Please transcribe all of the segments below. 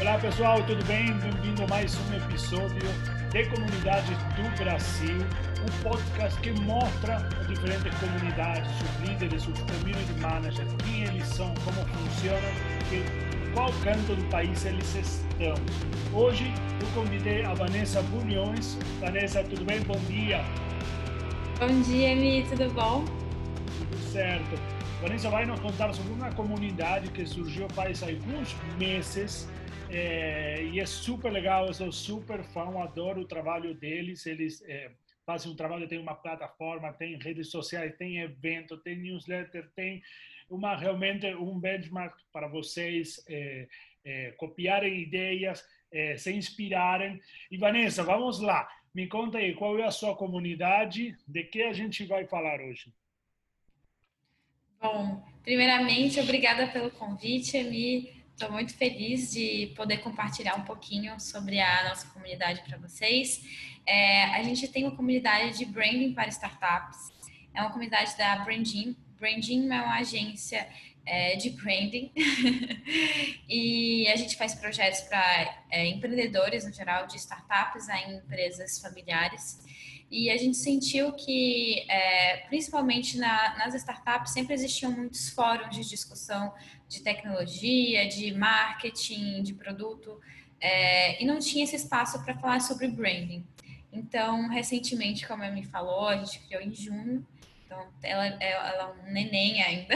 Olá pessoal, tudo bem? Bem-vindo a mais um episódio de Comunidades do Brasil, um podcast que mostra as diferentes comunidades, os líderes, os community managers, quem eles são, como funcionam, em qual canto do país eles estão. Hoje eu convidei a Vanessa Bulhões. Vanessa, tudo bem? Bom dia. Bom dia, Mi, tudo bom? Tudo certo. Vanessa vai nos contar sobre uma comunidade que surgiu faz alguns meses é, e é super legal, eu sou super fã, adoro o trabalho deles. Eles é, fazem um trabalho, tem uma plataforma, tem redes sociais, tem evento, tem newsletter, tem uma realmente um benchmark para vocês é, é copiarem ideias, se inspirarem. E Vanessa, vamos lá, me conta aí qual é a sua comunidade, de que a gente vai falar hoje. Bom, primeiramente, obrigada pelo convite, Emi. Estou muito feliz de poder compartilhar um pouquinho sobre a nossa comunidade para vocês. É, a gente tem uma comunidade de branding para startups. É uma comunidade da Branding. Branding é uma agência é, de branding e a gente faz projetos para é, empreendedores no geral, de startups a empresas familiares. E a gente sentiu que, é, principalmente na, nas startups, sempre existiam muitos fóruns de discussão de tecnologia, de marketing, de produto, é, e não tinha esse espaço para falar sobre branding. Então, recentemente, como a me falou, a gente criou em junho, então ela, ela é um neném ainda,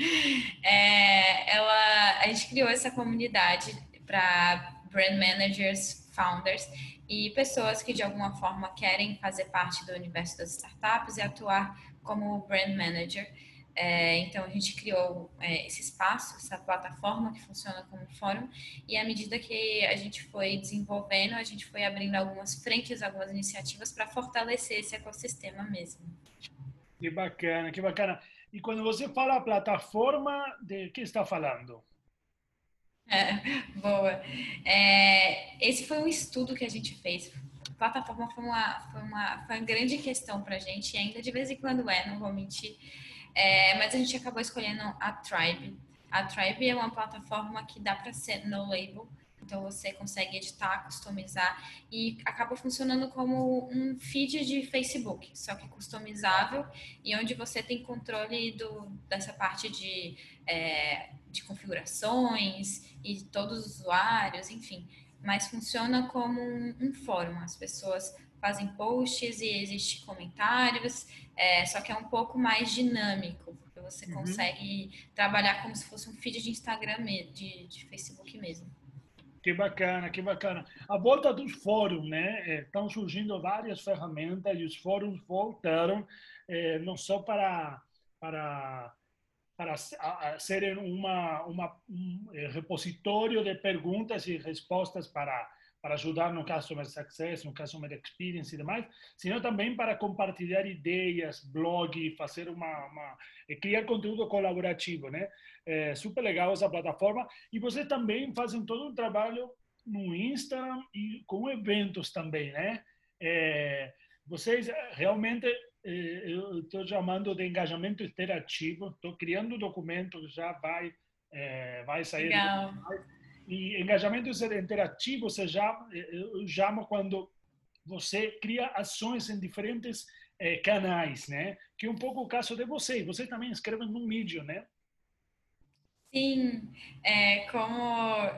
é, ela, a gente criou essa comunidade para brand managers, founders, e pessoas que de alguma forma querem fazer parte do universo das startups e atuar como brand manager. É, então a gente criou é, esse espaço, essa plataforma que funciona como fórum e à medida que a gente foi desenvolvendo, a gente foi abrindo algumas frentes, algumas iniciativas para fortalecer esse ecossistema mesmo. Que bacana, que bacana. E quando você fala plataforma, de que está falando? É, boa. É, esse foi um estudo que a gente fez. A plataforma foi uma, foi uma, foi uma grande questão para a gente, e ainda de vez em quando é, não vou mentir. É, mas a gente acabou escolhendo a Tribe. A Tribe é uma plataforma que dá para ser no label, então você consegue editar, customizar e acaba funcionando como um feed de Facebook, só que customizável e onde você tem controle do, dessa parte de, é, de configurações e todos os usuários, enfim. Mas funciona como um, um fórum. As pessoas fazem posts e existem comentários, é, só que é um pouco mais dinâmico, porque você uhum. consegue trabalhar como se fosse um feed de Instagram, de, de Facebook mesmo. Que bacana, que bacana. A volta dos fóruns, né? Estão surgindo várias ferramentas e os fóruns voltaram é, não só para para para serem uma, uma um eh, repositório de perguntas e respostas para para ajudar no Customer Success, no Customer Experience e demais, sino também para compartilhar ideias, blog, fazer uma, uma criar conteúdo colaborativo, né? É super legal essa plataforma. E vocês também fazem todo um trabalho no Instagram e com eventos também, né? É, vocês realmente eu estou chamando de engajamento interativo. Estou criando um documento, já vai é, vai sair. Legal. E engajamento interativo, você já eu chamo quando você cria ações em diferentes é, canais, né? Que é um pouco o caso de você. Você também escreve no Medium, né? Sim, é, como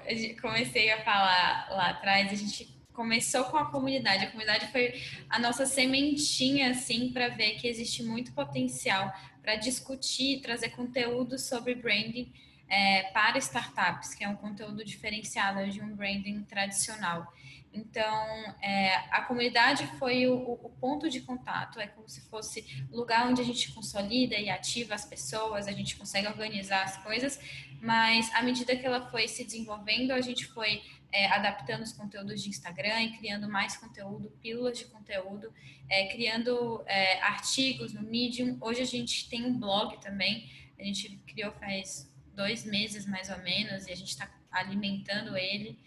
comecei a falar lá atrás, a gente começou com a comunidade. A comunidade foi a nossa sementinha, assim, para ver que existe muito potencial para discutir, trazer conteúdo sobre branding é, para startups, que é um conteúdo diferenciado de um branding tradicional. Então, é, a comunidade foi o, o, ponto de contato, é como se fosse o lugar onde a gente consolida e ativa as pessoas, a gente consegue organizar as coisas, mas à medida que ela foi se desenvolvendo, a gente foi é, adaptando os conteúdos de Instagram e criando mais conteúdo, pílulas de conteúdo, é, criando é, artigos no Medium. Hoje a gente tem um blog também, a gente criou faz dois meses mais ou menos e a gente está alimentando ele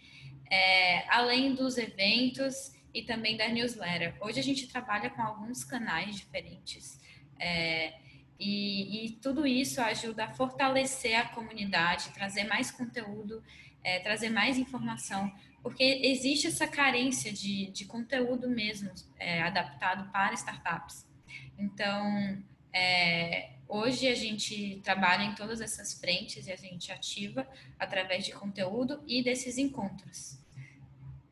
é, além dos eventos e também da newsletter. Hoje a gente trabalha com alguns canais diferentes. É, E, e, tudo isso ajuda a fortalecer a comunidade, trazer mais conteúdo, é, trazer mais informação, porque existe essa carência de, de conteúdo mesmo é, adaptado para startups. Então, é, hoje a gente trabalha em todas essas frentes e a gente ativa através de conteúdo e desses encontros.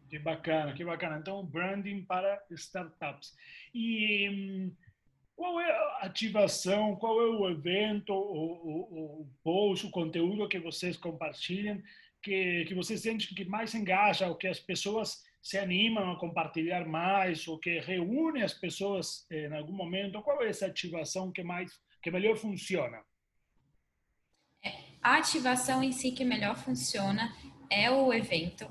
Que bacana, que bacana. Então, branding para startups. E hum, qual é a ativação, qual é o evento, o, o, o post, o conteúdo que vocês compartilham, que, que você sente que mais engaja, ou que as pessoas se animam a compartilhar mais, ou que reúne as pessoas eh, em algum momento? Qual é essa ativação que mais, que melhor funciona? A ativação em si que melhor funciona é o evento.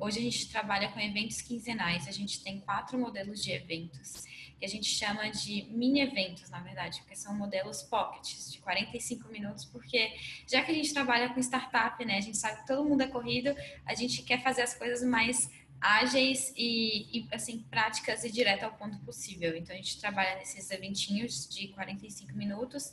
Hoje a gente trabalha com eventos quinzenais, a gente tem quatro modelos de eventos que a gente chama de mini eventos, na verdade, porque são modelos pockets de 45 minutos, porque já que a gente trabalha com startup, né, a gente sabe que todo mundo é corrido, a gente quer fazer as coisas mais ágeis e, e, assim práticas e direto ao ponto possível. Então a gente trabalha nesses eventinhos de 45 minutos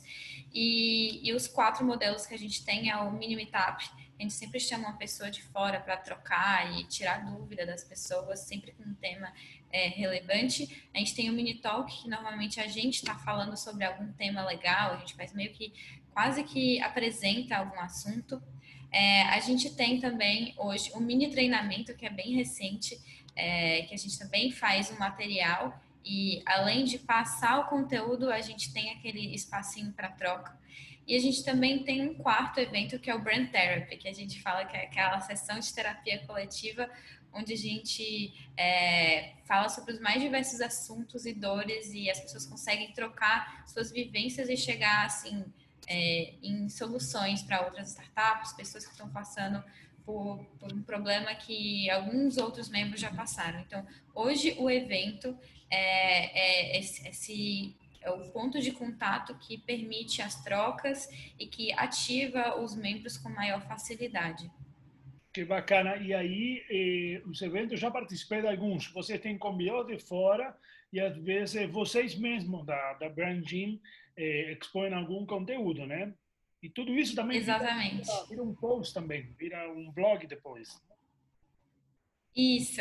e, e os quatro modelos que a gente tem é o mini meetup. A gente sempre chama uma pessoa de fora para trocar e tirar dúvida das pessoas, sempre com um tema é, relevante. A gente tem o mini talk, que normalmente a gente está falando sobre algum tema legal, a gente faz meio que quase que apresenta algum assunto. É, a gente tem também hoje um mini treinamento que é bem recente, é, que a gente também faz um material e além de passar o conteúdo, a gente tem aquele espacinho para troca. E a gente também tem um quarto evento que é o Brand Therapy, que a gente fala que é aquela sessão de terapia coletiva onde a gente é, fala sobre os mais diversos assuntos e dores e as pessoas conseguem trocar suas vivências e chegar assim é, em soluções para outras startups, pessoas que estão passando por, por, um problema que alguns outros membros já passaram. Então, hoje o evento é, é esse, esse é o ponto de contato que permite as trocas e que ativa os membros com maior facilidade. Que bacana. E aí, eh, os eventos, já participei de alguns. Vocês têm convidados de fora e, às vezes, vocês mesmos da, da Brand Gym eh, expõem algum conteúdo, né? E tudo isso também Exatamente. Vira, vira um post também, vira um blog depois. Isso.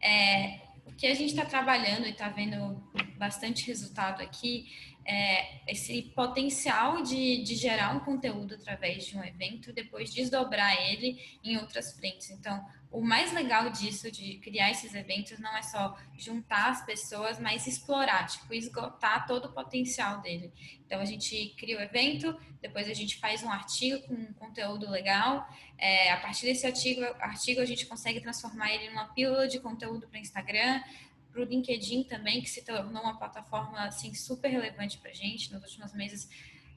É, o que a gente está trabalhando e está vendo bastante resultado aqui é, esse potencial de, de gerar um conteúdo através de um evento depois desdobrar ele em outras frentes. Então, o mais legal disso, de criar esses eventos, não é só juntar as pessoas, mas explorar, tipo, esgotar todo o potencial dele. Então, a gente cria o evento, depois a gente faz um artigo com um conteúdo legal. É, a partir desse artigo, artigo, a gente consegue transformar ele numa pílula de conteúdo para Instagram, para o LinkedIn também, que se tornou uma plataforma assim, super relevante para a gente. Nos últimos meses,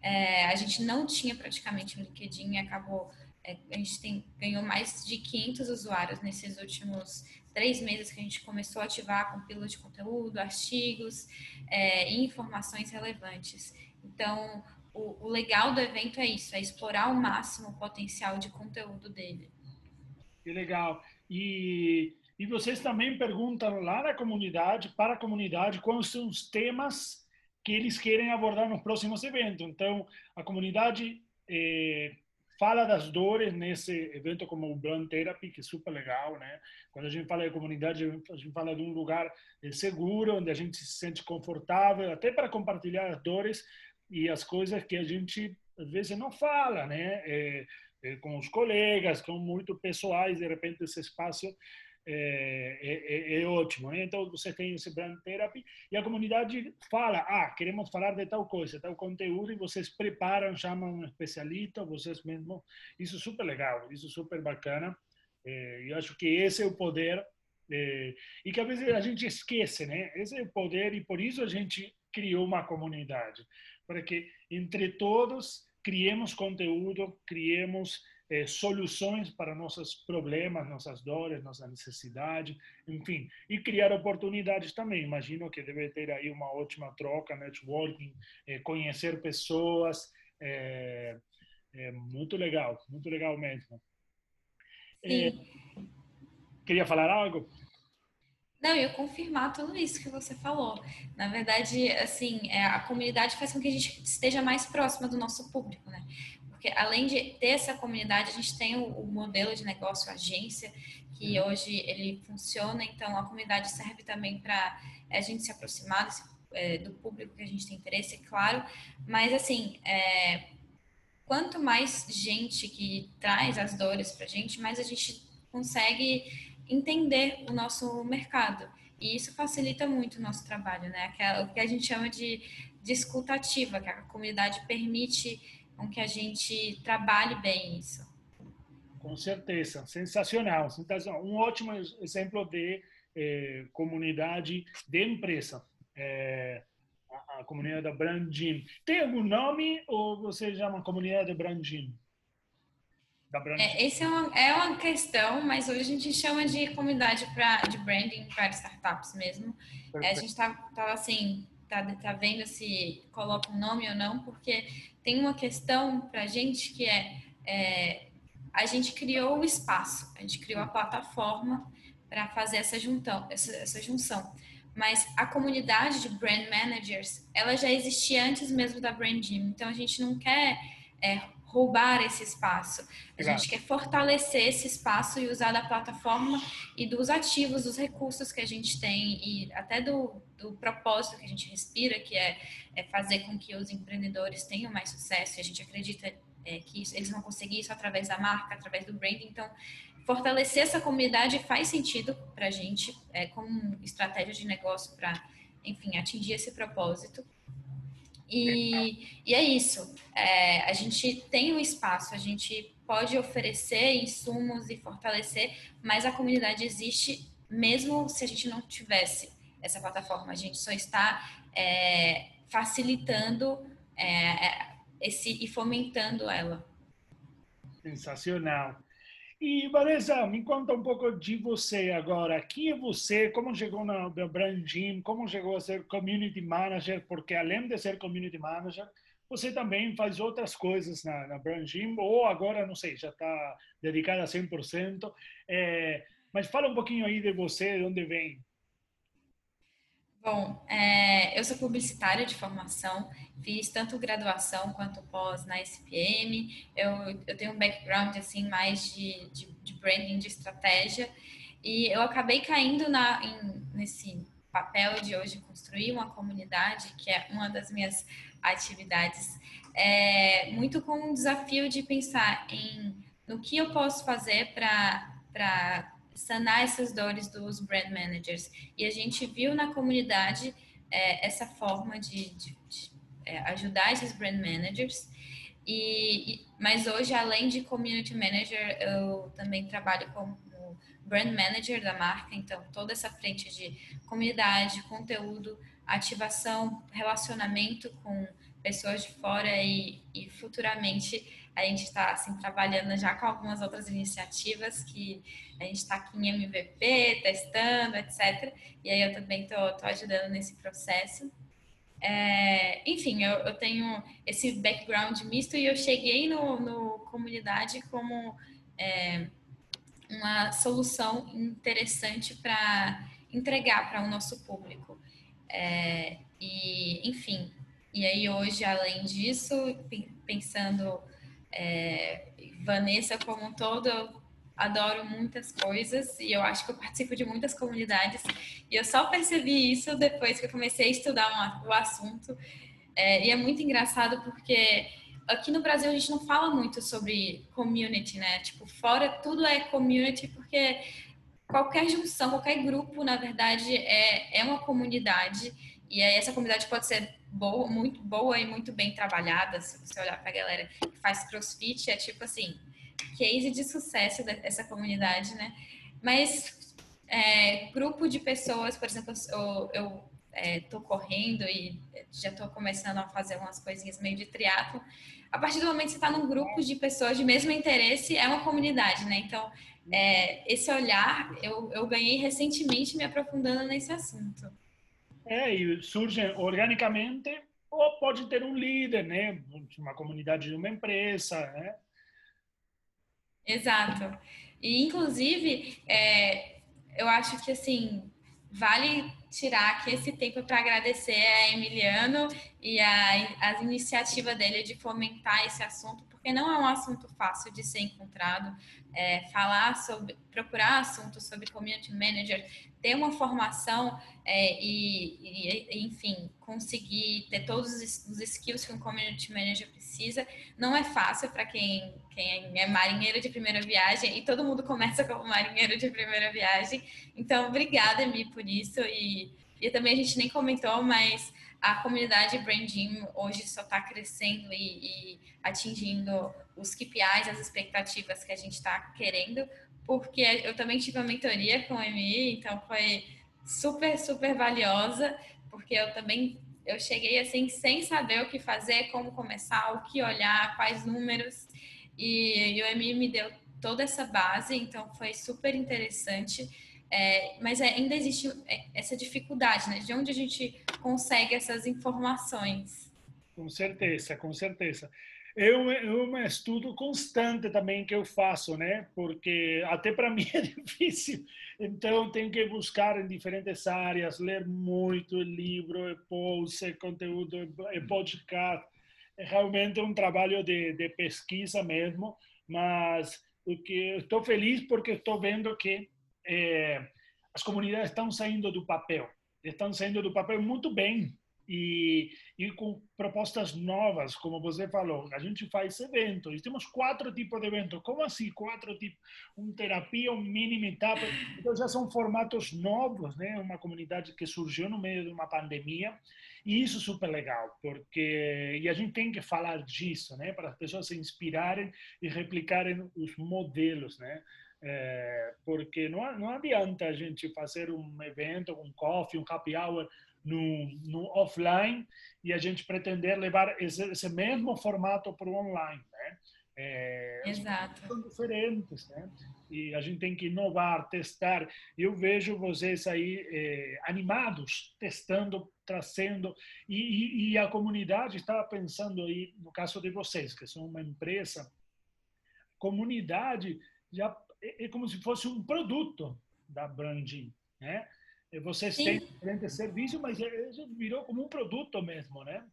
é, a gente não tinha praticamente o LinkedIn acabou. É, a gente tem, ganhou mais de 500 usuários nesses últimos três meses que a gente começou a ativar com pílula de conteúdo, artigos é, e informações relevantes. Então, o, o legal do evento é isso, é explorar ao máximo o potencial de conteúdo dele. Que legal. E e vocês também perguntam lá na comunidade, para a comunidade, quais são os temas que eles querem abordar nos próximos eventos. Então, a comunidade eh, fala das dores nesse evento como o Brand Therapy, que é super legal, né? Quando a gente fala de comunidade, a gente fala de um lugar eh, seguro, onde a gente se sente confortável, até para compartilhar as dores e as coisas que a gente às vezes não fala, né? É, é, com os colegas, com muito pessoais, de repente esse espaço é, é, é, ótimo. Né? Então, você tem esse brand therapy e a comunidade fala, ah, queremos falar de tal coisa, tal conteúdo, e vocês preparam, chamam um especialista, vocês mesmos. Isso é super legal, isso é super bacana. É, eu acho que esse é o poder é, e que às vezes a gente esquece, né? Esse é o poder e por isso a gente criou uma comunidade, para que entre todos criemos conteúdo, criemos é, soluções para nossos problemas, nossas dores, nossa necessidade, enfim, e criar oportunidades também. Imagino que deve ter aí uma ótima troca, networking, é, conhecer pessoas, é, é, muito legal, muito legal mesmo. queria falar algo? Não, eu confirmar tudo isso que você falou. Na verdade, assim, é, a comunidade faz com que a gente esteja mais próxima do nosso público, né? Porque além de ter essa comunidade, a gente tem o, o modelo de negócio agência, que uhum. hoje ele funciona, então a comunidade serve também para a gente se aproximar desse, é, do público que a gente tem interesse, é claro, mas assim, é, quanto mais gente que traz as dores para a gente, mais a gente consegue entender o nosso mercado. E isso facilita muito o nosso trabalho, né? Aquela, o que a gente chama de, de escutativa, que a comunidade permite com que a gente trabalhe bem isso. Com certeza, sensacional, sensacional. Um ótimo exemplo de eh, comunidade de empresa. Eh, a, a, comunidade da Brand Gym. Tem algum nome ou você chama comunidade Brand Gym? É, esse é uma, é uma questão, mas hoje a gente chama de comunidade pra, de branding para startups mesmo. É, a gente está tá, assim, tá, tá vendo se coloca um nome ou não, porque tem uma questão para a gente que é, é, a gente criou o espaço, a gente criou a plataforma para fazer essa, juntão, essa, essa junção. Mas a comunidade de brand managers, ela já existia antes mesmo da Brand Gym. Então a gente não quer é, roubar esse espaço. A gente quer fortalecer esse espaço e usar da plataforma e dos ativos, dos recursos que a gente tem e até do, do propósito que a gente respira, que é, é, fazer com que os empreendedores tenham mais sucesso. E a gente acredita é, que isso, eles vão conseguir isso através da marca, através do branding. Então, fortalecer essa comunidade faz sentido para a gente é, como estratégia de negócio para, enfim, atingir esse propósito. E, e é isso. É, a gente tem um espaço, a gente pode oferecer insumos e fortalecer, mas a comunidade existe mesmo se a gente não tivesse essa plataforma. A gente só está é, facilitando é, é esse e fomentando ela. Sensacional. E Vanessa, me conta um pouco de você agora. Quem é você? Como chegou na Brand Gym? Como chegou a ser community manager? Porque além de ser community manager, você também faz outras coisas na, na Brand Gym, ou agora, não sei, já está dedicada a 100%. É, mas fala um pouquinho aí de você, de onde vem. Bom, é, eu sou publicitária de formação, fiz tanto graduação quanto pós na SPM. Eu, eu tenho um background assim mais de, de, de branding, de estratégia, e eu acabei caindo na, em, nesse papel de hoje construir uma comunidade, que é uma das minhas atividades, é, muito com o desafio de pensar em no que eu posso fazer para sanar essas dores dos brand managers. E a gente viu na comunidade é, essa forma de, de, de é, ajudar esses brand managers. E, e, mas hoje, além de community manager, eu também trabalho como brand manager da marca. Então, toda essa frente de comunidade, conteúdo, ativação, relacionamento com pessoas de fora e, e futuramente a gente está assim, trabalhando já com algumas outras iniciativas que a gente está aqui em MVP, testando, etc. E aí eu também estou ajudando nesse processo. É, enfim, eu, eu, tenho esse background misto e eu cheguei no, no comunidade como é, uma solução interessante para entregar para o nosso público. É, e, enfim, e aí hoje, além disso, pensando é, Vanessa como um todo, eu adoro muitas coisas e eu acho que eu participo de muitas comunidades e eu só percebi isso depois que eu comecei a estudar uma, o assunto é, e é muito engraçado porque aqui no Brasil a gente não fala muito sobre community, né? Tipo, fora tudo é community porque qualquer junção, qualquer grupo, na verdade, é, é uma comunidade e aí essa comunidade pode ser boa, muito boa e muito bem trabalhada. Se você olhar para a galera que faz crossfit, é tipo assim, case de sucesso dessa comunidade, né? Mas é, grupo de pessoas, por exemplo, eu, é, tô correndo e já tô começando a fazer umas coisinhas meio de triatlo. A partir do momento que você está num grupo de pessoas de mesmo interesse, é uma comunidade, né? Então, é, esse olhar eu, eu ganhei recentemente me aprofundando nesse assunto. É, e surgem organicamente ou pode ter um líder, né? Uma comunidade de uma empresa, né? Exato. E, inclusive, é, eu acho que, assim, vale tirar aqui esse tempo para agradecer a Emiliano e a, a iniciativa dele de fomentar esse assunto, porque não é um assunto fácil de ser encontrado. É, falar sobre, procurar assuntos sobre community manager, ter uma formação é, e, e, enfim, conseguir ter todos os skills que um community manager precisa, não é fácil para quem, quem é marinheiro de primeira viagem e todo mundo começa como marinheiro de primeira viagem. Então, obrigada, Emi, por isso e, e também a gente nem comentou, mas a comunidade Brandim hoje só está crescendo e, e, atingindo os KPIs, as expectativas que a gente está querendo, porque eu também tive uma mentoria com o MI, então foi super, super valiosa, porque eu também eu cheguei assim sem saber o que fazer, como começar, o que olhar, quais números, e, e o MI me deu toda essa base, então foi super interessante. É, mas é, ainda existe é, essa dificuldade, né? De onde a gente consegue essas informações? Com certeza, com certeza. É um, é um estudo constante também que eu faço, né? Porque até para mim é difícil. Então, tenho que buscar em diferentes áreas, ler muito livro, post, conteúdo, podcast. É realmente um trabalho de, de pesquisa mesmo, mas o que estou feliz porque estou vendo que é, as comunidades estão saindo do papel, estão saindo do papel muito bem e, e com propostas novas, como você falou. A gente faz eventos, temos quatro tipos de eventos. Como assim quatro tipos? Um terapia, um mini etapa. Então já são formatos novos, né? Uma comunidade que surgiu no meio de uma pandemia e isso é super legal, porque e a gente tem que falar disso, né? Para as pessoas se inspirarem e replicarem os modelos, né? É, porque não, não adianta a gente fazer um evento, um coffee, um happy hour no, no offline e a gente pretender levar esse, esse mesmo formato para o online, né? É, Exato. São diferentes, né? E a gente tem que inovar, testar. Eu vejo vocês aí é, animados, testando, trazendo. E, e, e a comunidade estava pensando aí, no caso de vocês, que são uma empresa, comunidade já é, é como se fosse um produto da branding, né? Vocês Sim. têm diferentes serviços, mas virou como um produto mesmo, né?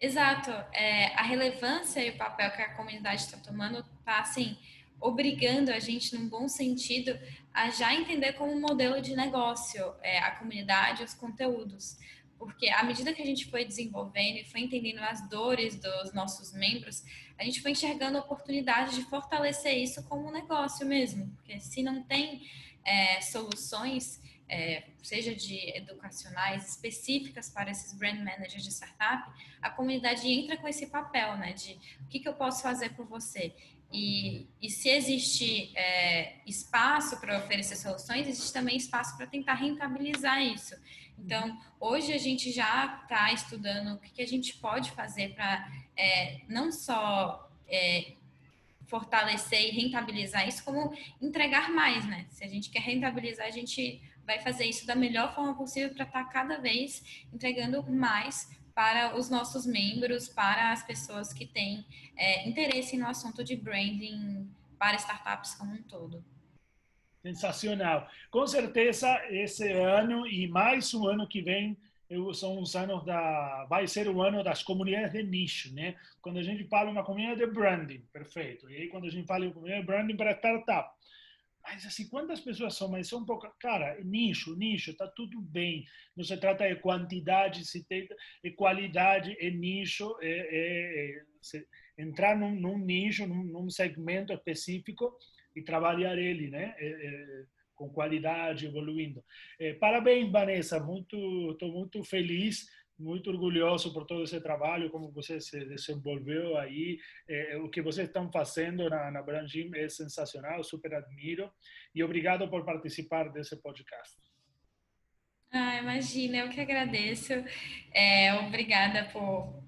Exato. É, a relevância e o papel que a comunidade está tomando está, assim, obrigando a gente, num bom sentido, a já entender como um modelo de negócio é, a comunidade, os conteúdos. Porque à medida que a gente foi desenvolvendo e foi entendendo as dores dos nossos membros, a gente foi enxergando a oportunidade de fortalecer isso como um negócio mesmo. Porque se não tem é, soluções, é, seja de educacionais específicas para esses brand managers de startup, a comunidade entra com esse papel, né? De o que, que eu posso fazer por você. E, e se existe é, espaço para oferecer soluções, existe também espaço para tentar rentabilizar isso. Então, hoje a gente já está estudando o que, que, a gente pode fazer para é, não só é, fortalecer e rentabilizar isso, como entregar mais, né? Se a gente quer rentabilizar, a gente vai fazer isso da melhor forma possível para estar tá cada vez entregando mais para os nossos membros, para as pessoas que têm é, interesse no assunto de branding para startups como um todo. Sensacional. Com certeza, esse ano e mais um ano que vem são os anos da vai ser o ano das comunidades de nicho, né? Quando a gente fala uma comunidade de branding, perfeito. E aí quando a gente fala de comunidade de branding para startup, mas assim, quantas pessoas são? Mas são poucas. Cara, nicho, nicho, tá tudo bem. Não se trata de quantidade, se tem de qualidade, é nicho, é, é, é entrar num, num nicho, num, num, segmento específico e trabalhar ele, né? É, é com qualidade, evoluindo. É, parabéns, Vanessa, muito, estou muito feliz, muito orgulhoso por todo esse trabalho, como você se desenvolveu aí, é, o que vocês estão fazendo na, na Brangim é sensacional, super admiro, e obrigado por participar desse podcast. Ah, imagina, eu que agradeço. É, obrigada por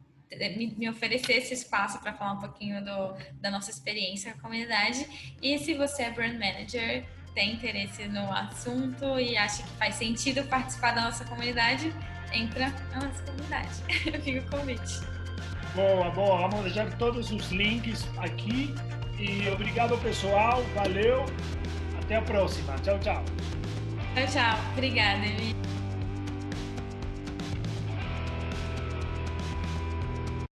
me, oferecer esse espaço para falar um pouquinho do, da nossa experiência com a comunidade. E se você é brand manager, tem interesse no assunto e acha que faz sentido participar da nossa comunidade, entra na nossa comunidade. Fica o convite. Boa, boa. Vamos deixar todos os links aqui. E obrigado, pessoal. Valeu. Até a próxima. Tchau, tchau. Tchau, tchau. Obrigada, Emi.